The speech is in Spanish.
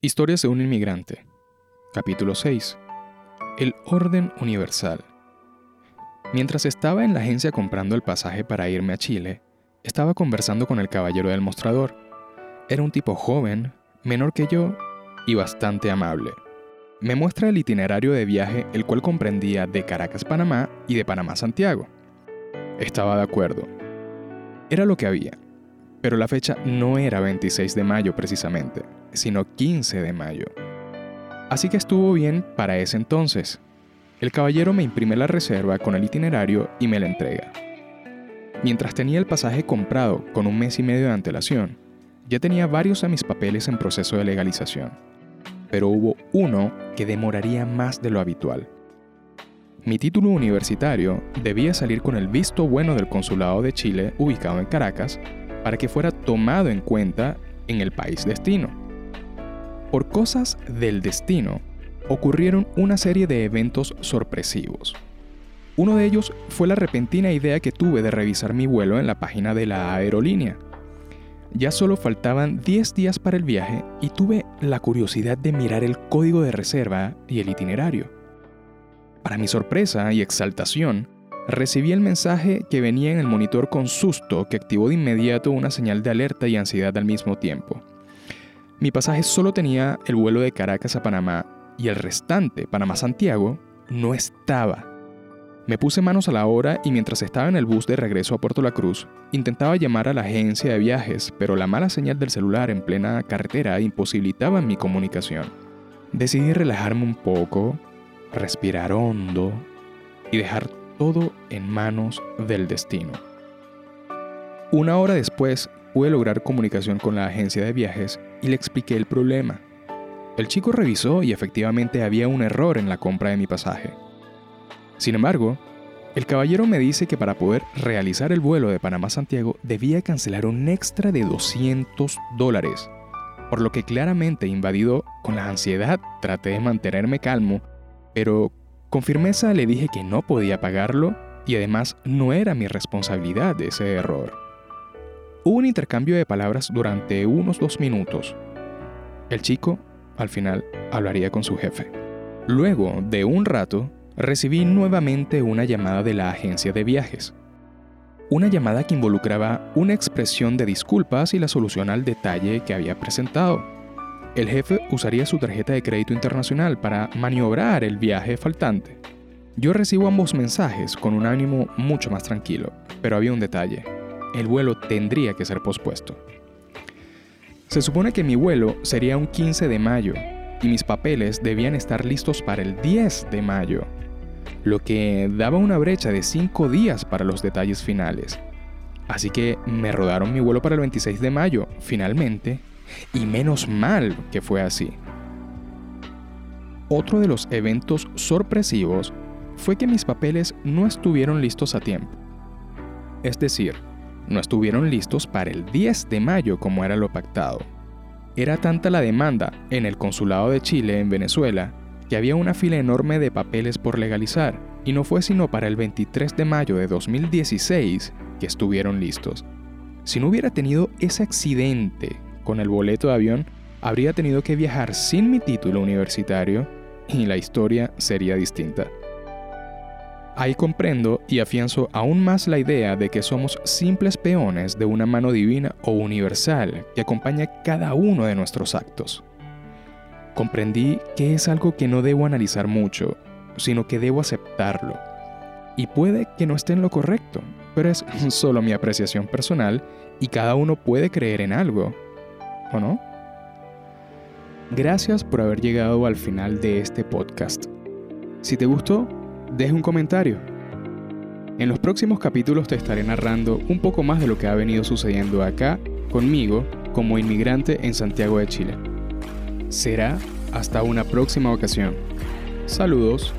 Historias de un inmigrante. Capítulo 6. El orden universal. Mientras estaba en la agencia comprando el pasaje para irme a Chile, estaba conversando con el caballero del mostrador. Era un tipo joven, menor que yo y bastante amable. Me muestra el itinerario de viaje, el cual comprendía de Caracas, Panamá y de Panamá, Santiago. Estaba de acuerdo. Era lo que había, pero la fecha no era 26 de mayo precisamente sino 15 de mayo. Así que estuvo bien para ese entonces. El caballero me imprime la reserva con el itinerario y me la entrega. Mientras tenía el pasaje comprado con un mes y medio de antelación, ya tenía varios de mis papeles en proceso de legalización, pero hubo uno que demoraría más de lo habitual. Mi título universitario debía salir con el visto bueno del Consulado de Chile ubicado en Caracas para que fuera tomado en cuenta en el país destino. Por cosas del destino, ocurrieron una serie de eventos sorpresivos. Uno de ellos fue la repentina idea que tuve de revisar mi vuelo en la página de la aerolínea. Ya solo faltaban 10 días para el viaje y tuve la curiosidad de mirar el código de reserva y el itinerario. Para mi sorpresa y exaltación, recibí el mensaje que venía en el monitor con susto que activó de inmediato una señal de alerta y ansiedad al mismo tiempo. Mi pasaje solo tenía el vuelo de Caracas a Panamá y el restante, Panamá-Santiago, no estaba. Me puse manos a la obra y mientras estaba en el bus de regreso a Puerto La Cruz, intentaba llamar a la agencia de viajes, pero la mala señal del celular en plena carretera imposibilitaba mi comunicación. Decidí relajarme un poco, respirar hondo y dejar todo en manos del destino. Una hora después pude lograr comunicación con la agencia de viajes y le expliqué el problema. El chico revisó y efectivamente había un error en la compra de mi pasaje. Sin embargo, el caballero me dice que para poder realizar el vuelo de Panamá a Santiago debía cancelar un extra de 200 dólares, por lo que claramente invadido con la ansiedad traté de mantenerme calmo, pero con firmeza le dije que no podía pagarlo y además no era mi responsabilidad ese error. Hubo un intercambio de palabras durante unos dos minutos. El chico, al final, hablaría con su jefe. Luego de un rato, recibí nuevamente una llamada de la agencia de viajes. Una llamada que involucraba una expresión de disculpas y la solución al detalle que había presentado. El jefe usaría su tarjeta de crédito internacional para maniobrar el viaje faltante. Yo recibo ambos mensajes con un ánimo mucho más tranquilo, pero había un detalle el vuelo tendría que ser pospuesto. Se supone que mi vuelo sería un 15 de mayo y mis papeles debían estar listos para el 10 de mayo, lo que daba una brecha de 5 días para los detalles finales. Así que me rodaron mi vuelo para el 26 de mayo, finalmente, y menos mal que fue así. Otro de los eventos sorpresivos fue que mis papeles no estuvieron listos a tiempo. Es decir, no estuvieron listos para el 10 de mayo como era lo pactado. Era tanta la demanda en el Consulado de Chile en Venezuela que había una fila enorme de papeles por legalizar y no fue sino para el 23 de mayo de 2016 que estuvieron listos. Si no hubiera tenido ese accidente con el boleto de avión, habría tenido que viajar sin mi título universitario y la historia sería distinta. Ahí comprendo y afianzo aún más la idea de que somos simples peones de una mano divina o universal que acompaña cada uno de nuestros actos. Comprendí que es algo que no debo analizar mucho, sino que debo aceptarlo. Y puede que no esté en lo correcto, pero es solo mi apreciación personal y cada uno puede creer en algo, ¿o no? Gracias por haber llegado al final de este podcast. Si te gustó, deje un comentario. En los próximos capítulos te estaré narrando un poco más de lo que ha venido sucediendo acá conmigo como inmigrante en Santiago de Chile. Será hasta una próxima ocasión. Saludos